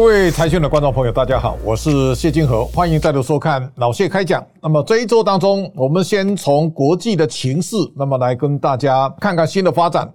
各位财讯的观众朋友，大家好，我是谢金河，欢迎再度收看老谢开讲。那么这一周当中，我们先从国际的情势，那么来跟大家看看新的发展。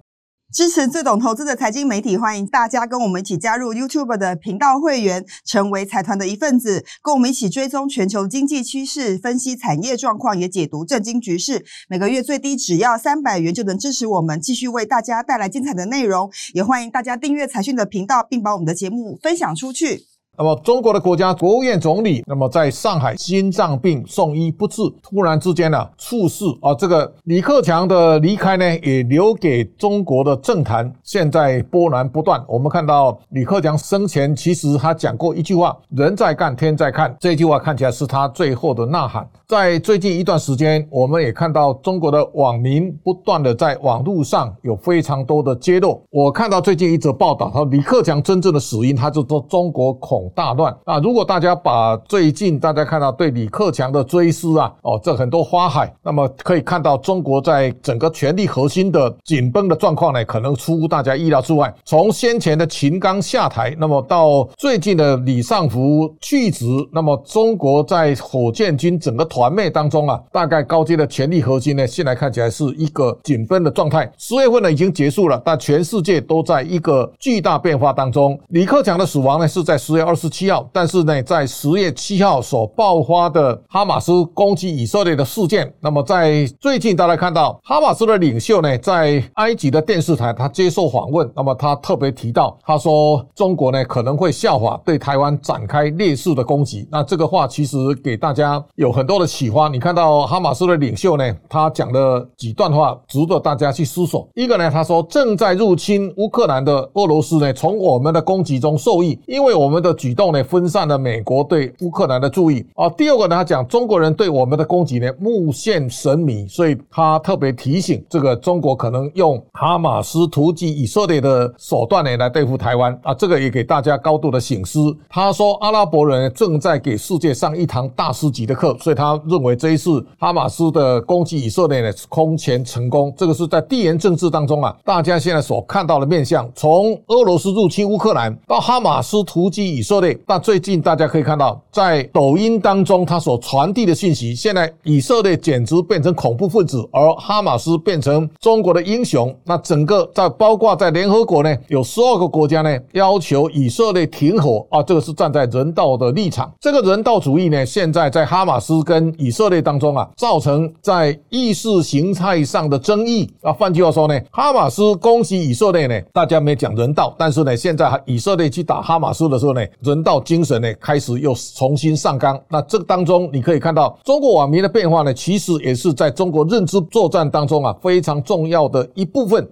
支持最懂投资的财经媒体，欢迎大家跟我们一起加入 YouTube 的频道会员，成为财团的一份子，跟我们一起追踪全球经济趋势，分析产业状况，也解读政经局势。每个月最低只要三百元，就能支持我们继续为大家带来精彩的内容。也欢迎大家订阅财讯的频道，并把我们的节目分享出去。那么，中国的国家国务院总理，那么在上海心脏病送医不治，突然之间呢猝逝啊。这个李克强的离开呢，也留给中国的政坛现在波澜不断。我们看到李克强生前其实他讲过一句话：“人在干，天在看。”这句话看起来是他最后的呐喊。在最近一段时间，我们也看到中国的网民不断的在网络上有非常多的揭露。我看到最近一则报道，说李克强真正的死因，他就说中国恐。大乱啊！如果大家把最近大家看到对李克强的追思啊，哦，这很多花海，那么可以看到中国在整个权力核心的紧绷的状况呢，可能出乎大家意料之外。从先前的秦刚下台，那么到最近的李尚福去职，那么中国在火箭军整个团灭当中啊，大概高阶的权力核心呢，现在看起来是一个紧绷的状态。十月份呢已经结束了，但全世界都在一个巨大变化当中。李克强的死亡呢是在十月二。十七号，但是呢，在十月七号所爆发的哈马斯攻击以色列的事件，那么在最近大家看到哈马斯的领袖呢，在埃及的电视台他接受访问，那么他特别提到，他说中国呢可能会效法对台湾展开烈士的攻击。那这个话其实给大家有很多的启发。你看到哈马斯的领袖呢，他讲了几段话值得大家去思索。一个呢，他说正在入侵乌克兰的俄罗斯呢，从我们的攻击中受益，因为我们的。举动呢，分散了美国对乌克兰的注意啊。第二个呢，他讲中国人对我们的攻击呢，目眩神迷，所以他特别提醒这个中国可能用哈马斯突击以色列的手段呢来对付台湾啊。这个也给大家高度的醒思。他说，阿拉伯人正在给世界上一堂大师级的课，所以他认为这一次哈马斯的攻击以色列呢空前成功。这个是在地缘政治当中啊，大家现在所看到的面相，从俄罗斯入侵乌克兰到哈马斯突击以色。那最近大家可以看到，在抖音当中，它所传递的信息，现在以色列简直变成恐怖分子，而哈马斯变成中国的英雄。那整个在包括在联合国呢，有十二个国家呢要求以色列停火啊，这个是站在人道的。立场。这个人道主义呢，现在在哈马斯跟以色列当中啊，造成在意识形态上的争议啊。换句话说呢，哈马斯攻击以色列呢，大家没讲人道，但是呢，现在以色列去打哈马斯的时候呢。人道精神呢，开始又重新上纲。那这个当中，你可以看到中国网民的变化呢，其实也是在中国认知作战当中啊，非常重要的一部分。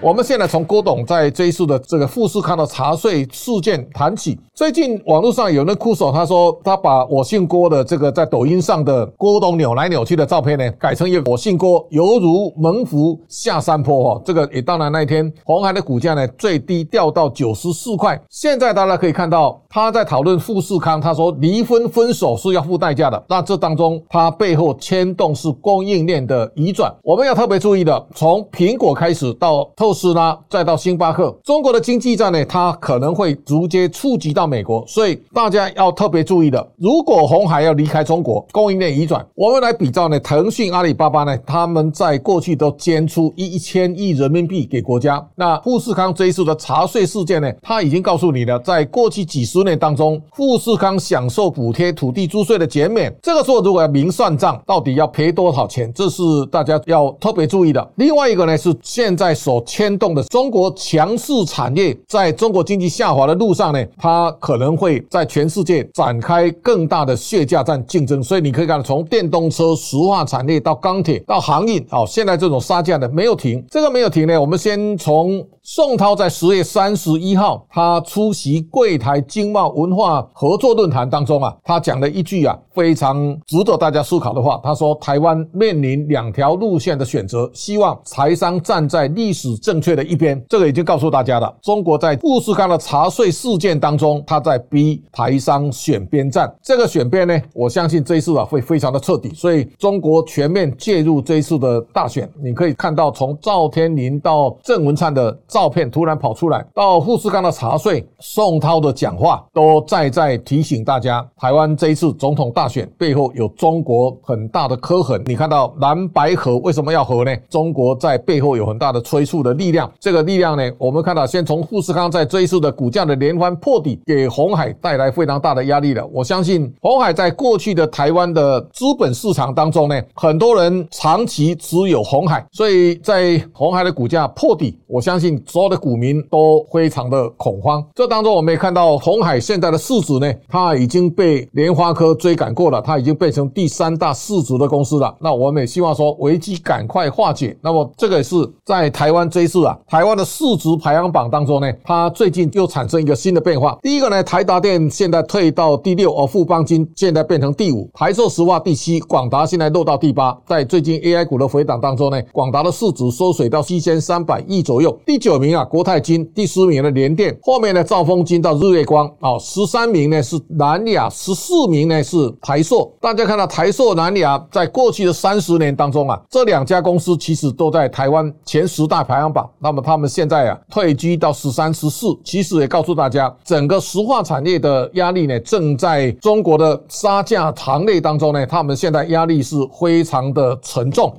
我们现在从郭董在追溯的这个富士康的茶税事件谈起。最近网络上有人酷手，他说他把我姓郭的这个在抖音上的郭董扭来扭去的照片呢，改成一个我姓郭犹如猛虎下山坡哈。这个也当然那一天红海的股价呢最低掉到九十四块。现在大家可以看到他在讨论富士康，他说离婚分手是要付代价的。那这当中他背后牵动是供应链的移转。我们要特别注意的，从苹果开始到特斯拉，再到星巴克，中国的经济战呢，它可能会直接触及到美国，所以大家要特别注意的。如果红海要离开中国，供应链移转，我们来比照呢，腾讯、阿里巴巴呢，他们在过去都捐出一一千亿人民币给国家。那富士康这一次的查税事件呢，他已经告诉你了，在过去几十年当中，富士康享受补贴、土地租税的减免，这个时候如果要明算账，到底要赔多少钱，这是大家要特别注意的。另外一个呢，是现在所牵动的中国强势产业，在中国经济下滑的路上呢，它可能会在全世界展开更大的血价战竞争。所以你可以看到，从电动车、石化产业到钢铁到航运，哦，现在这种杀价的没有停。这个没有停呢，我们先从。宋涛在十月三十一号，他出席柜台经贸文化合作论坛当中啊，他讲了一句啊非常值得大家思考的话。他说：“台湾面临两条路线的选择，希望台商站在历史正确的一边。”这个已经告诉大家了。中国在富士康的查税事件当中，他在逼台商选边站。这个选边呢，我相信这一次啊会非常的彻底。所以中国全面介入这一次的大选，你可以看到从赵天麟到郑文灿的照片突然跑出来，到富士康的茶税，宋涛的讲话，都再再提醒大家，台湾这一次总统大选背后有中国很大的刻痕。你看到蓝白河为什么要合呢？中国在背后有很大的催促的力量。这个力量呢，我们看到先从富士康在这一次的股价的连番破底，给红海带来非常大的压力了。我相信红海在过去的台湾的资本市场当中呢，很多人长期持有红海，所以在红海的股价破底，我相信所有的股民都非常的恐慌。这当中我们也看到红海现在的市值呢，它已经被联发科追赶过了，它已经变成第三大市值的公司了。那我们也希望说危机赶快化解。那么这个也是在台湾追市啊，台湾的市值排行榜当中呢，它最近又产生一个新的变化。第一个呢，台达电现在退到第六，而富邦金现在变成第五，台塑石化第七，广达现在落到第八。在最近 AI 股的回档当中呢，广达的市值缩水到七千三百亿左右。第九名啊，国泰金；第十名的联电，后面呢，兆丰金到日月光啊，十三名呢是南亚，十四名呢是台塑。大家看到台塑、南亚在过去的三十年当中啊，这两家公司其实都在台湾前十大排行榜。那么他们现在啊退居到十三、十四，其实也告诉大家，整个石化产业的压力呢，正在中国的杀价行列当中呢，他们现在压力是非常的沉重。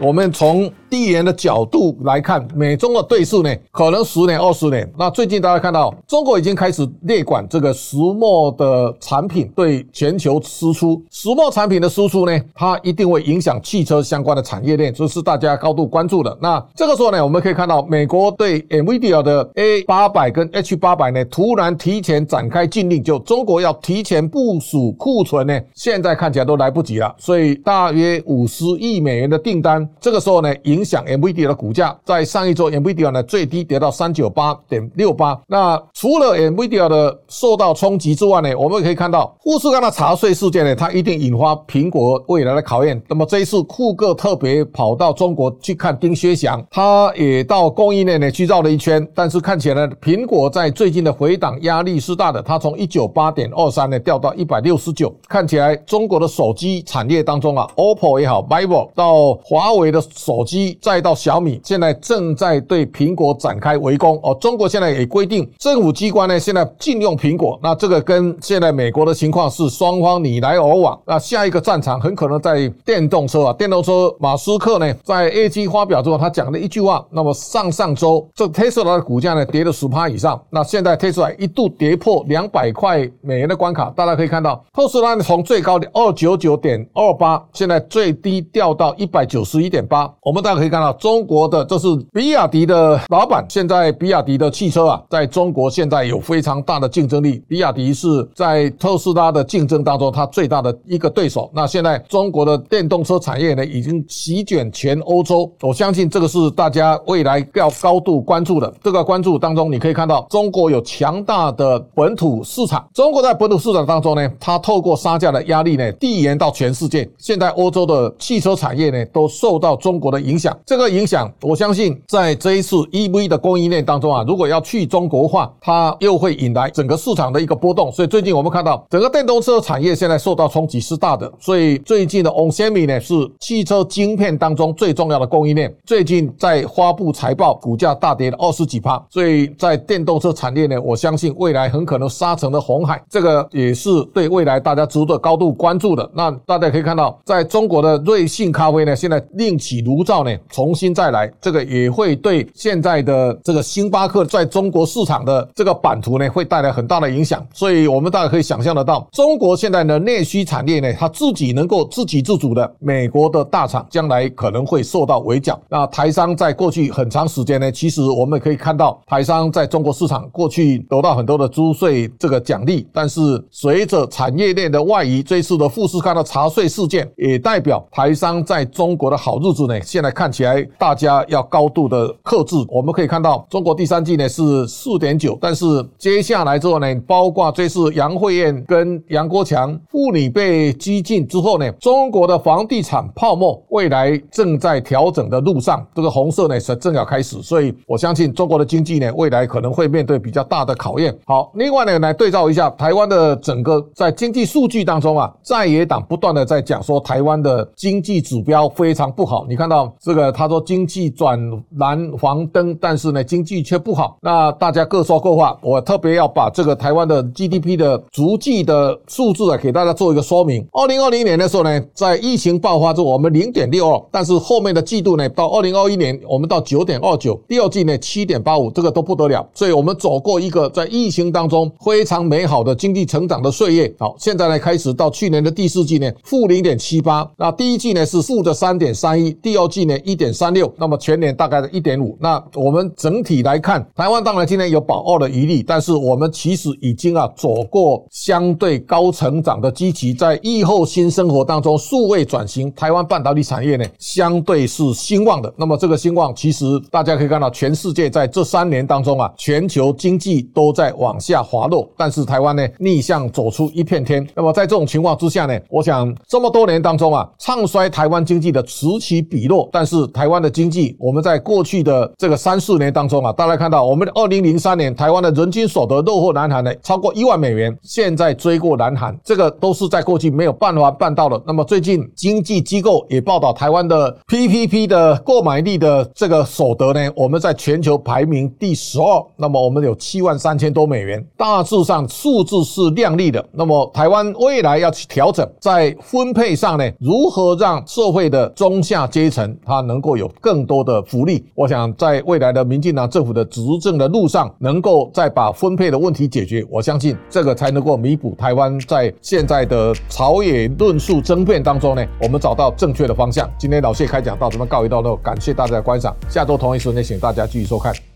我们从地缘的角度来看，美中的对峙呢，可能十年、二十年。那最近大家看到，中国已经开始列管这个石墨的产品对全球输出。石墨产品的输出呢，它一定会影响汽车相关的产业链，这是大家高度关注的。那这个时候呢，我们可以看到，美国对 NVIDIA 的 A 八百跟 H 八百呢，突然提前展开禁令，就中国要提前部署库存呢，现在看起来都来不及了。所以大约五十亿美元的订单。这个时候呢，影响 NVIDIA 的股价，在上一周 NVIDIA 呢最低跌到三九八点六八。那除了 NVIDIA 的受到冲击之外呢，我们可以看到富士康的查税事件呢，它一定引发苹果未来的考验。那么这一次库克特别跑到中国去看丁薛祥，他也到供应链呢去绕了一圈，但是看起来呢，苹果在最近的回档压力是大的，它从一九八点二三呢掉到一百六十九，看起来中国的手机产业当中啊，OPPO 也好，vivo 到。华为的手机再到小米，现在正在对苹果展开围攻哦。中国现在也规定，政府机关呢现在禁用苹果。那这个跟现在美国的情况是双方你来我往。那下一个战场很可能在电动车啊，电动车。马斯克呢在 A G 发表之后，他讲了一句话。那么上上周这特斯拉的股价呢跌了十趴以上。那现在特斯拉一度跌破两百块美元的关卡，大家可以看到，特斯拉从最高的二九九点二八，现在最低掉到一百九十。一点八，我们大可以看到，中国的这是比亚迪的老板。现在比亚迪的汽车啊，在中国现在有非常大的竞争力。比亚迪是在特斯拉的竞争当中，它最大的一个对手。那现在中国的电动车产业呢，已经席卷全欧洲。我相信这个是大家未来要高度关注的。这个关注当中，你可以看到，中国有强大的本土市场。中国在本土市场当中呢，它透过杀价的压力呢，递延到全世界。现在欧洲的汽车产业呢，都受。到中国的影响，这个影响，我相信在这一次 EV 的供应链当中啊，如果要去中国化，它又会引来整个市场的一个波动。所以最近我们看到整个电动车产业现在受到冲击是大的。所以最近的 Onsemi 呢是汽车晶片当中最重要的供应链，最近在发布财报，股价大跌了二十几趴。所以在电动车产业呢，我相信未来很可能杀成了红海，这个也是对未来大家值得高度关注的。那大家可以看到，在中国的瑞幸咖啡呢，现在另起炉灶呢，重新再来，这个也会对现在的这个星巴克在中国市场的这个版图呢会带来很大的影响。所以，我们大家可以想象得到，中国现在的内需产业呢，它自己能够自给自足的，美国的大厂将来可能会受到围剿。那台商在过去很长时间呢，其实我们可以看到，台商在中国市场过去得到很多的租税这个奖励，但是随着产业链的外移，这次的富士康的查税事件也代表台商在中国的好日子呢，现在看看起来大家要高度的克制。我们可以看到，中国第三季呢是四点九，但是接下来之后呢，包括这次杨惠燕跟杨国强妇女被激进之后呢，中国的房地产泡沫未来正在调整的路上，这个红色呢是正要开始，所以我相信中国的经济呢未来可能会面对比较大的考验。好，另外呢来对照一下台湾的整个在经济数据当中啊，在野党不断的在讲说台湾的经济指标非常不好。你看到这这个他说经济转蓝黄灯，但是呢经济却不好。那大家各说各话，我特别要把这个台湾的 GDP 的逐季的数字啊给大家做一个说明。二零二零年的时候呢，在疫情爆发之后，我们零点六二，但是后面的季度呢，到二零二一年我们到九点二九，第二季呢七点八五，这个都不得了。所以我们走过一个在疫情当中非常美好的经济成长的岁月。好，现在呢开始到去年的第四季呢负零点七八，那第一季呢是负的三点三一，第二季呢一点三六，那么全年大概的一点五。那我们整体来看，台湾当然今年有保二的余力，但是我们其实已经啊走过相对高成长的基期，在疫后新生活当中，数位转型，台湾半导体产业呢相对是兴旺的。那么这个兴旺，其实大家可以看到，全世界在这三年当中啊，全球经济都在往下滑落，但是台湾呢逆向走出一片天。那么在这种情况之下呢，我想这么多年当中啊，唱衰台湾经济的此起彼落，但是是台湾的经济，我们在过去的这个三四年当中啊，大家看到我们二零零三年台湾的人均所得落后南韩呢超过一万美元，现在追过南韩，这个都是在过去没有办法办到的。那么最近经济机构也报道，台湾的 PPP 的购买力的这个所得呢，我们在全球排名第十二，那么我们有七万三千多美元，大致上数字是亮丽的。那么台湾未来要去调整，在分配上呢，如何让社会的中下阶层啊能够有更多的福利？我想在未来的民进党政府的执政的路上，能够再把分配的问题解决，我相信这个才能够弥补台湾在现在的朝野论述争辩当中呢，我们找到正确的方向。今天老谢开讲到这边告一段落，感谢大家的观赏，下周同一时间请大家继续收看。